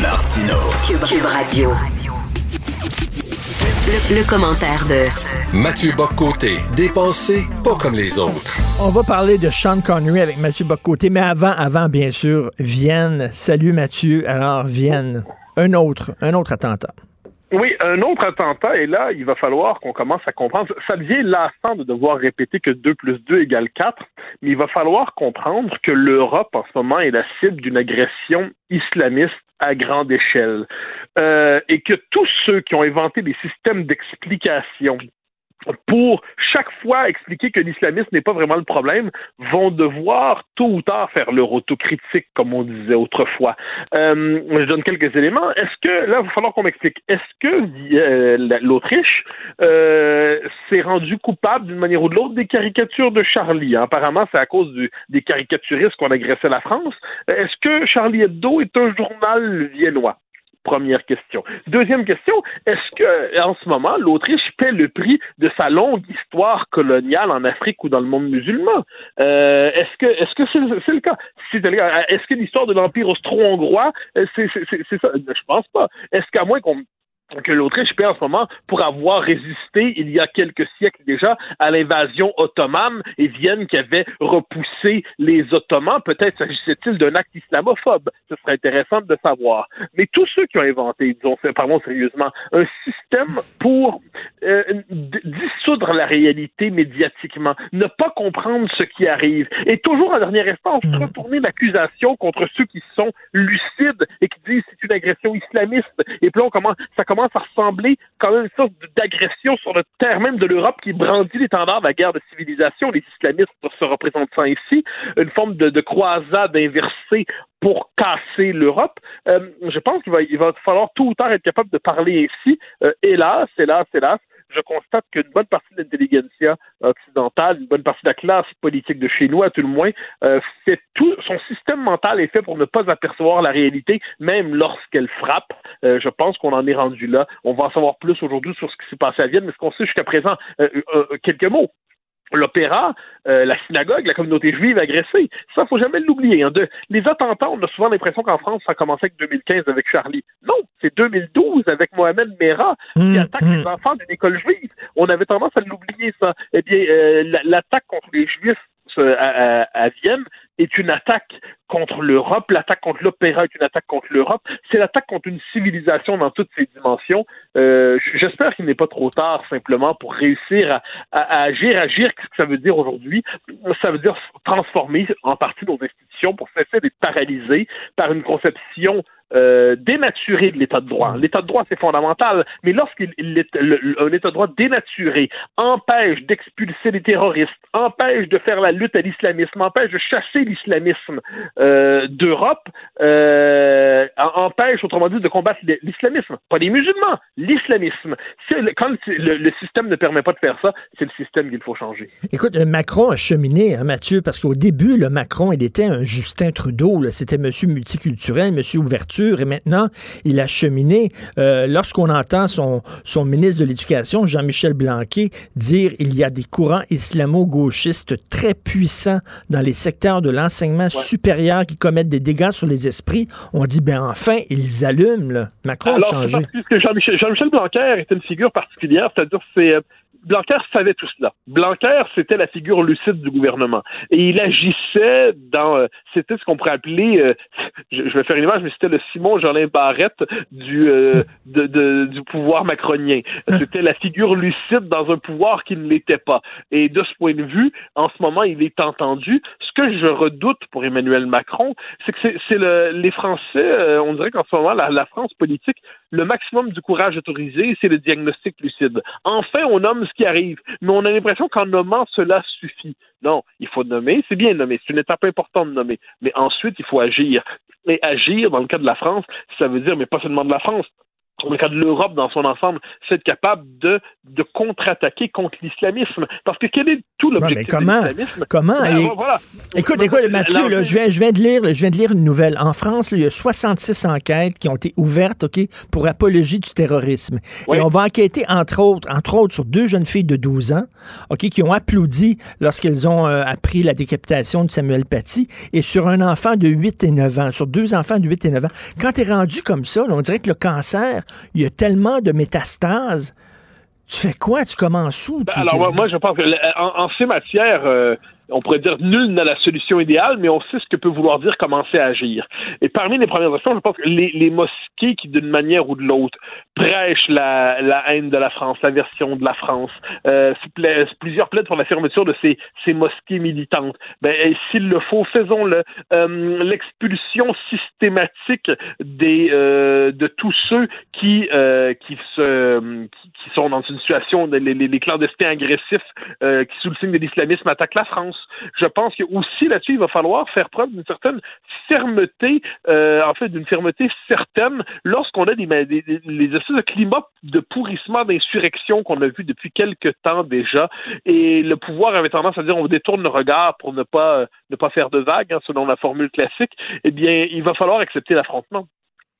Martino. Cube, Cube Radio. Le, le commentaire de Mathieu Boccoté, dépensé pas comme les autres. On va parler de Sean Connery avec Mathieu Bocoté, mais avant, avant, bien sûr, Vienne. Salut Mathieu. Alors, Vienne. Un autre, un autre attentat. Oui, un autre attentat, et là, il va falloir qu'on commence à comprendre. Ça devient lassant de devoir répéter que 2 plus 2 égale 4, mais il va falloir comprendre que l'Europe, en ce moment, est la cible d'une agression islamiste à grande échelle. Euh, et que tous ceux qui ont inventé des systèmes d'explication pour chaque fois expliquer que l'islamisme n'est pas vraiment le problème, vont devoir tôt ou tard faire leur autocritique, comme on disait autrefois. Euh, je donne quelques éléments. Est-ce que, là, il va falloir qu'on m'explique, est-ce que euh, l'Autriche euh, s'est rendue coupable d'une manière ou de l'autre des caricatures de Charlie? Apparemment, c'est à cause des caricaturistes qu'on agressait la France. Est-ce que Charlie Hebdo est un journal viennois? Première question. Deuxième question, est-ce que en ce moment l'Autriche paie le prix de sa longue histoire coloniale en Afrique ou dans le monde musulman? Euh, Est-ce que est-ce que c'est, le cas? Est-ce que l'histoire de l'empire austro-hongrois, euh, c'est, c'est, ça? Je pense pas. Est-ce qu'à moins qu'on que l'Autriche paie en ce moment pour avoir résisté il y a quelques siècles déjà à l'invasion ottomane et Vienne qui avait repoussé les Ottomans. Peut-être s'agissait-il d'un acte islamophobe. Ce serait intéressant de savoir. Mais tous ceux qui ont inventé, disons, parlons sérieusement, un système pour euh, dissoudre la réalité médiatiquement, ne pas comprendre ce qui arrive et toujours en dernière instance hmm. retourner l'accusation contre ceux qui sont lucides et qui disent c'est une agression islamiste. Et puis on commence, ça commence à ressembler quand même une sorte d'agression sur le terre même de l'Europe qui brandit l'étendard de la guerre de civilisation, les islamistes se représentant ici, une forme de, croisade inversée pour casser l'Europe. Euh, je pense qu'il va, il va falloir tout ou tard être capable de parler ici. Euh, hélas, hélas, hélas, je constate qu'une bonne partie de l'intelligentsia occidentale, une bonne partie de la classe politique de chez nous, à tout le moins, euh, fait tout, son système mental est fait pour ne pas apercevoir la réalité, même lorsqu'elle frappe. Euh, je pense qu'on en est rendu là. On va en savoir plus aujourd'hui sur ce qui s'est passé à Vienne, mais ce qu'on sait jusqu'à présent, euh, quelques mots l'opéra, euh, la synagogue, la communauté juive agressée. Ça, faut jamais l'oublier. Hein. les attentats, on a souvent l'impression qu'en France, ça a commencé avec 2015 avec Charlie. Non, c'est 2012 avec Mohamed Merah qui mmh, attaque mmh. les enfants d'une école juive. On avait tendance à l'oublier, ça. Eh bien, euh, l'attaque contre les Juifs euh, à, Vienne est une attaque contre l'Europe. L'attaque contre l'opéra est une attaque contre l'Europe. C'est l'attaque contre une civilisation dans toutes ses dimensions. Euh, J'espère qu'il n'est pas trop tard simplement pour réussir à, à, agir. Agir, qu'est-ce que ça veut dire aujourd'hui? Ça veut dire transformer en partie nos institutions pour cesser d'être paralysées par une conception euh, dénaturé de l'état de droit. L'état de droit, c'est fondamental, mais lorsqu'un état de droit dénaturé empêche d'expulser les terroristes, empêche de faire la lutte à l'islamisme, empêche de chasser l'islamisme euh, d'Europe, euh, empêche, autrement dit, de combattre l'islamisme, pas les musulmans, l'islamisme. Quand le, le, système ne permet pas de faire ça, c'est le système qu'il faut changer. Écoute, Macron a cheminé, hein, Mathieu, parce qu'au début, le Macron, il était un Justin Trudeau, c'était monsieur multiculturel, monsieur ouverture et maintenant il a cheminé. Euh, lorsqu'on entend son, son ministre de l'Éducation, Jean-Michel Blanquet, dire il y a des courants islamo-gauchistes très puissants dans les secteurs de l'enseignement supérieur qui commettent des dégâts sur les esprits, on dit ben enfin ils allument. Là. Macron a changé. Jean-Michel Jean Blanquer est une figure particulière, c'est-à-dire c'est euh, Blanquer savait tout cela. Blanquer, c'était la figure lucide du gouvernement. Et il agissait dans, euh, c'était ce qu'on pourrait appeler, euh, je, vais faire une image, mais c'était le Simon Jolin Barrette du, euh, de, du pouvoir macronien. C'était la figure lucide dans un pouvoir qui ne l'était pas. Et de ce point de vue, en ce moment, il est entendu. Ce que je redoute pour Emmanuel Macron, c'est que c'est le, les Français, on dirait qu'en ce moment, la, la France politique, le maximum du courage autorisé, c'est le diagnostic lucide. Enfin, on nomme ce qui arrive. Mais on a l'impression qu'en nommant cela suffit. Non, il faut nommer, c'est bien nommer, c'est une étape importante de nommer. Mais ensuite, il faut agir. Et agir, dans le cas de la France, ça veut dire, mais pas seulement de la France, dans le cas de l'Europe dans son ensemble, c'est être capable de, de contre-attaquer contre l'islamisme. Parce que quel est tout l'objectif de l'islamisme? Comment? Ben, voilà. Écoute, écoute, Mathieu, là, je, viens, je, viens de lire, je viens de lire une nouvelle. En France, il y a 66 enquêtes qui ont été ouvertes ok, pour apologie du terrorisme. Et on va enquêter, entre autres, entre autres, sur deux jeunes filles de 12 ans ok, qui ont applaudi lorsqu'elles ont euh, appris la décapitation de Samuel Paty et sur un enfant de 8 et 9 ans, sur deux enfants de 8 et 9 ans. Quand tu es rendu comme ça, on dirait que le cancer il y a tellement de métastases. Tu fais quoi? Tu commences où? Ben, alors, moi, je pense que en, ces matières, euh, on pourrait dire nul n'a la solution idéale, mais on sait ce que peut vouloir dire commencer à agir. Et parmi les premières actions, je pense que les, mosquées qui, d'une manière ou de l'autre, prêchent la, haine de la France, la version de la France, euh, plusieurs plaident pour la fermeture de ces, ces mosquées militantes. Ben, s'il le faut, faisons-le. Euh, l'expulsion systématique des, euh, de tous ceux qui, euh, qui, se, qui, sont dans une situation, les, les, les clandestins agressifs qui, sous le signe de l'islamisme, attaquent la France. Je pense que aussi là-dessus, il va falloir faire preuve d'une certaine fermeté, euh, en fait, d'une fermeté certaine lorsqu'on a des, les espèces de climat de pourrissement, d'insurrection qu'on a vu depuis quelques temps déjà. Et le pouvoir avait tendance à dire on détourne le regard pour ne pas pas faire de vagues, hein, selon la formule classique. Eh bien, il va falloir accepter l'affrontement.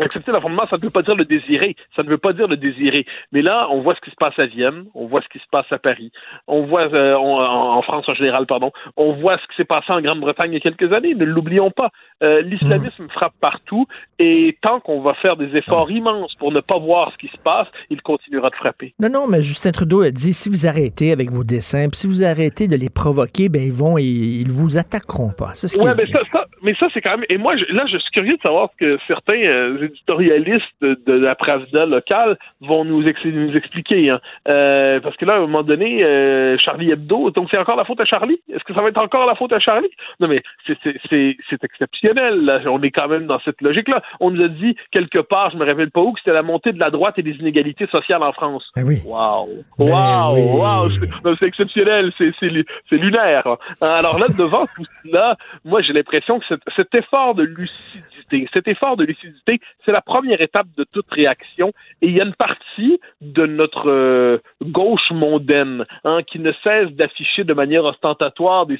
Accepter l'affrontement, ça ne veut pas dire le désirer. Ça ne veut pas dire le désirer. Mais là, on voit ce qui se passe à Vienne, on voit ce qui se passe à Paris, on voit euh, en France en général, pardon, on voit ce qui s'est passé en Grande-Bretagne il y a quelques années. Ne l'oublions pas. Euh, l'islamisme frappe partout et tant qu'on va faire des efforts immenses pour ne pas voir ce qui se passe, il continuera de frapper. Non, non, mais Justin Trudeau a dit si vous arrêtez avec vos dessins, si vous arrêtez de les provoquer, ben ils vont, ils, ils vous attaqueront pas. C'est ce ouais, mais Ça, mais ça, c'est quand même. Et moi, là, je suis curieux de savoir ce que certains euh, éditorialistes de, la Pravda locale vont nous, nous expliquer. Hein. Euh, parce que là, à un moment donné, euh, Charlie Hebdo, donc c'est encore la faute à Charlie? Est-ce que ça va être encore la faute à Charlie? Non, mais c'est exceptionnel. Là. On est quand même dans cette logique-là. On nous a dit quelque part, je me rappelle pas où, que c'était la montée de la droite et des inégalités sociales en France. Ben oui. Wow! Ben wow! Wow! C'est exceptionnel. C'est lunaire. Alors là, devant tout cela, moi, j'ai l'impression que cet effort de lucidité cet effort de lucidité, c'est la première étape de toute réaction. Et il y a une partie de notre euh, gauche mondaine hein, qui ne cesse d'afficher de manière ostentatoire des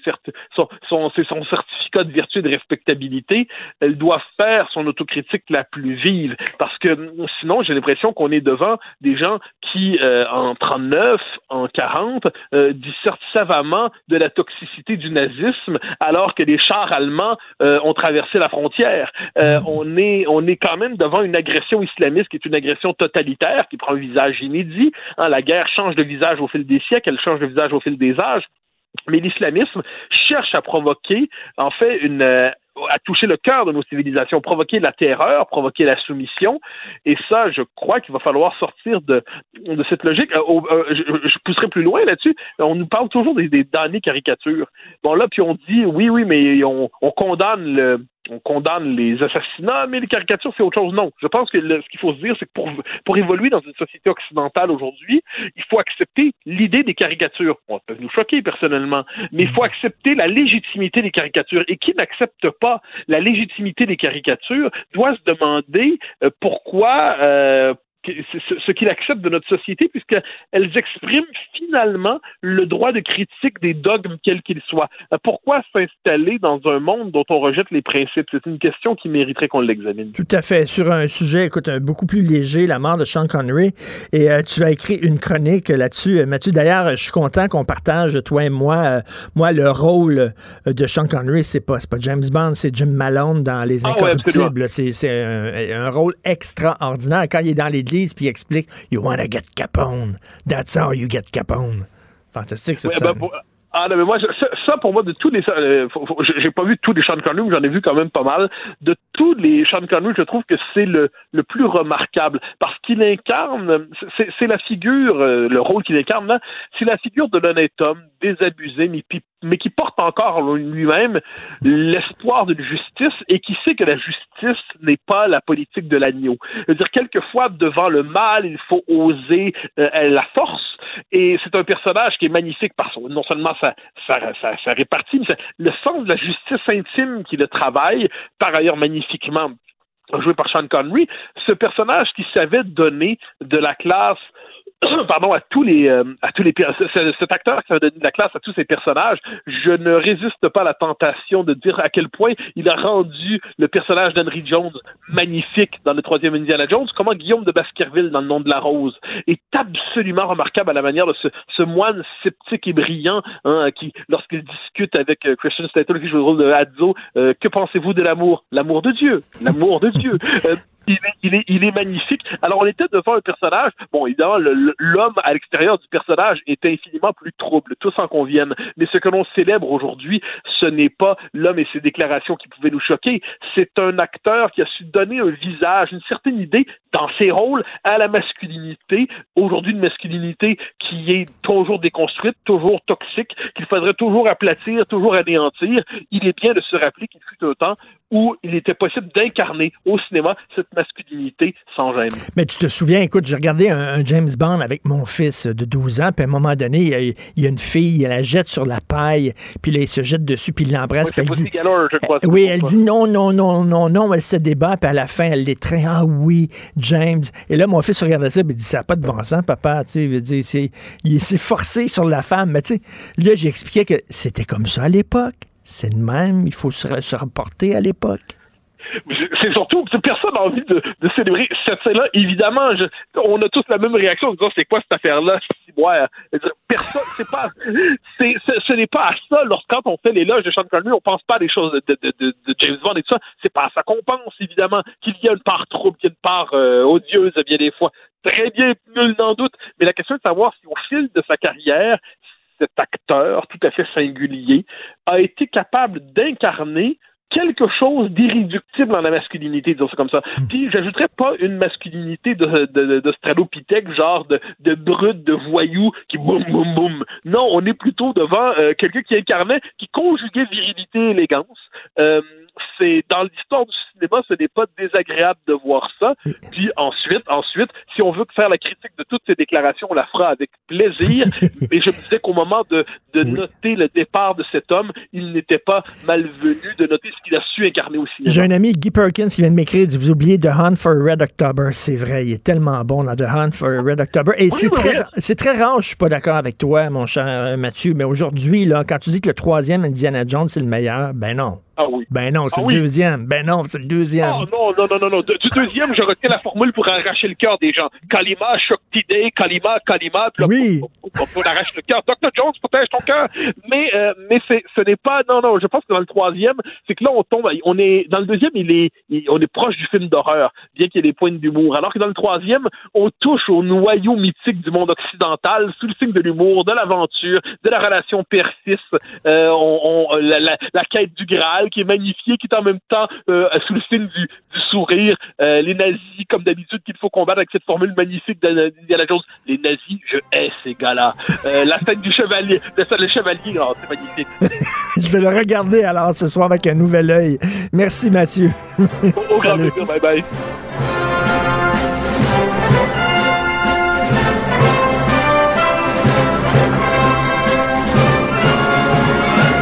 son, son, son, certificat de vertu et de respectabilité. Elle doit faire son autocritique la plus vive. Parce que sinon, j'ai l'impression qu'on est devant des gens qui, euh, en 39, en 40, euh, dissertent savamment de la toxicité du nazisme, alors que les chars allemands euh, ont traversé la frontière. Euh, on est quand même devant une agression islamiste qui est une agression totalitaire qui prend un visage inédit. Hein, la guerre change de visage au fil des siècles, elle change de visage au fil des âges. Mais l'islamisme cherche à provoquer, en fait, une, euh, à toucher le cœur de nos civilisations, provoquer la terreur, provoquer la soumission. Et ça, je crois qu'il va falloir sortir de, de cette logique. Euh, je, pousserai plus loin là-dessus. On nous parle toujours des, des damnées caricatures. Bon, là, puis on dit, oui, oui, mais on, on condamne le, on condamne les assassinats, mais les caricatures, c'est autre chose. Non. Je pense que ce qu'il faut se dire, c'est que pour, pour évoluer dans une société occidentale aujourd'hui, il faut accepter l'idée des caricatures. On peut nous choquer personnellement, mais il faut accepter la légitimité des caricatures. Et qui n'accepte pas la légitimité des caricatures doit se demander euh, pourquoi, euh, ce qu'il accepte de notre société, puisqu'elles expriment finalement le droit de critique des dogmes, quels qu'ils soient. Euh, pourquoi s'installer dans un monde dont on rejette les principes? C'est une question qui mériterait qu'on l'examine. Tout à fait. Sur un sujet, écoute, beaucoup plus léger, la mort de Sean Connery, et euh, tu as écrit une chronique là-dessus. Euh, Mathieu, d'ailleurs, je suis content qu'on partage, toi et moi, moi, le rôle de Sean Connery, c'est pas, pas James Bond, c'est Jim Malone dans Les ah Incorruptibles. c'est un, un, rôle extraordinaire. Quand il est dans les puis il explique You wanna get Capone. That's how you get Capone. Fantastique, c'est ça. Ben, ah non, mais moi, ça, pour moi, de tous les... Euh, j'ai pas vu tous les Sean Connery, mais j'en ai vu quand même pas mal. De tous les Sean Connery, je trouve que c'est le, le plus remarquable, parce qu'il incarne, c'est la figure, euh, le rôle qu'il incarne c'est la figure de l'honnête homme, désabusé, mais, mais qui porte encore lui-même l'espoir d'une justice et qui sait que la justice n'est pas la politique de l'agneau. C'est-à-dire, quelquefois, devant le mal, il faut oser euh, la force, Et c'est un personnage qui est magnifique par son, non seulement sa, répartie, mais le sens de la justice intime qui le travaille, par ailleurs magnifiquement joué par Sean Connery, ce personnage qui savait donner de la classe pardon, à tous les, euh, à tous les, cet acteur qui a donné de la classe à tous ces personnages, je ne résiste pas à la tentation de dire à quel point il a rendu le personnage d'Henry Jones magnifique dans le troisième Indiana Jones, comment Guillaume de Baskerville dans le nom de la rose est absolument remarquable à la manière de ce, ce moine sceptique et brillant, hein, qui, lorsqu'il discute avec euh, Christian Slater, qui joue le rôle de Hadzo, euh, que pensez-vous de l'amour? L'amour de Dieu. L'amour de Dieu. Il est, il est, il est magnifique. Alors, on était devant un personnage. Bon, évidemment, l'homme à l'extérieur du personnage est infiniment plus trouble, tous en conviennent. Mais ce que l'on célèbre aujourd'hui, ce n'est pas l'homme et ses déclarations qui pouvaient nous choquer. C'est un acteur qui a su donner un visage, une certaine idée dans ses rôles à la masculinité. Aujourd'hui, une masculinité qui est toujours déconstruite, toujours toxique, qu'il faudrait toujours aplatir, toujours anéantir. Il est bien de se rappeler qu'il fut un temps où il était possible d'incarner au cinéma masculinité sans gêne. Mais tu te souviens, écoute, j'ai regardé un, James Bond avec mon fils de 12 ans, puis à un moment donné, il y a, une fille, elle la jette sur la paille, puis là, il se jette dessus, puis il l'embrasse, elle dit... je crois, oui, elle dit non, non, non, non, non, elle se débat, puis à la fin, elle l'étreint, ah oui, James. Et là, mon fils regardait ça, puis il dit, ça n'a pas de bon sens, papa, tu sais, il, dire, il s'est forcé sur la femme, mais tu sais, là, j'expliquais que c'était comme ça à l'époque. C'est le même, il faut se, rapporter à l'époque. C'est surtout personne n'a envie de, célébrer cette scène-là. Évidemment, on a tous la même réaction en disant c'est quoi cette affaire-là? Personne, c'est pas, ce n'est pas à ça. Lorsqu'on on fait l'éloge de Sean Connery, on pense pas à des choses de, James Bond et tout ça. C'est pas à ça qu'on pense, évidemment, qu'il y a une part trouble, qu'il y a une part euh, odieuse bien des fois. Très bien, nul n'en doute. Mais la question est de savoir si au fil de sa carrière, cet acteur tout à fait singulier a été capable d'incarner quelque chose d'irréductible dans la masculinité, disons ça comme ça. Hmm. Puis j'ajouterais pas une masculinité de, de, de, stralopithèque, genre de, de brut, de voyou, qui boum, boum, boum. Non, on est plutôt devant euh, quelqu'un qui incarnait, qui conjuguait virilité et élégance. Euh, c'est dans l'histoire du cinéma, ce n'est pas désagréable de voir ça. Puis ensuite, ensuite, si on veut faire la critique de toutes ces déclarations, on la fera avec plaisir. Mais je me disais qu'au moment de, de noter le départ de cet homme, il n'était pas malvenu de noter qu'il a su incarner au cinéma. J'ai un ami, Guy Perkins, qui vient de m'écrire, dit, vous oubliez The Hunt for Red October. C'est vrai, il est tellement bon dans The Hunt for Red October. Et c'est très, c'est très rare, je suis pas d'accord avec toi, mon cher Mathieu, mais aujourd'hui, là, quand tu dis que le troisième Indiana Jones, c'est le meilleur, ben non. Ah oui. Ben non, c'est ah le deuxième. Ben non, c'est le deuxième. Oh, non, non, non, non, non. Du deuxième, je retiens la formule pour arracher le cœur des gens. Kalima, Shoktide, Kalima, Kalima. oui. On, on, arrache le cœur. Dr. Jones, protège ton cœur. Mais, euh, mais ce n'est pas, non, non, je pense que dans le troisième, c'est que là, on tombe, on est, dans le deuxième, il est, on est proche du film d'horreur, bien qu'il y ait des points d'humour. Alors que dans le troisième, on touche au noyau mythique du monde occidental, sous le signe de l'humour, de l'aventure, de la relation père-fils, euh, on, on la, la, la, quête du Graal, qui est magnifié, qui est en même temps euh, sous le signe du, du sourire. Euh, les nazis, comme d'habitude, qu'il faut combattre avec cette formule magnifique d'Indiana Jones. Les nazis, je hais ces gars-là. Euh, la scène du chevalier, la scène du chevalier, oh, c'est magnifique. je vais le regarder alors ce soir avec un nouvel œil. Merci Mathieu. Au, grand plaisir, bye bye.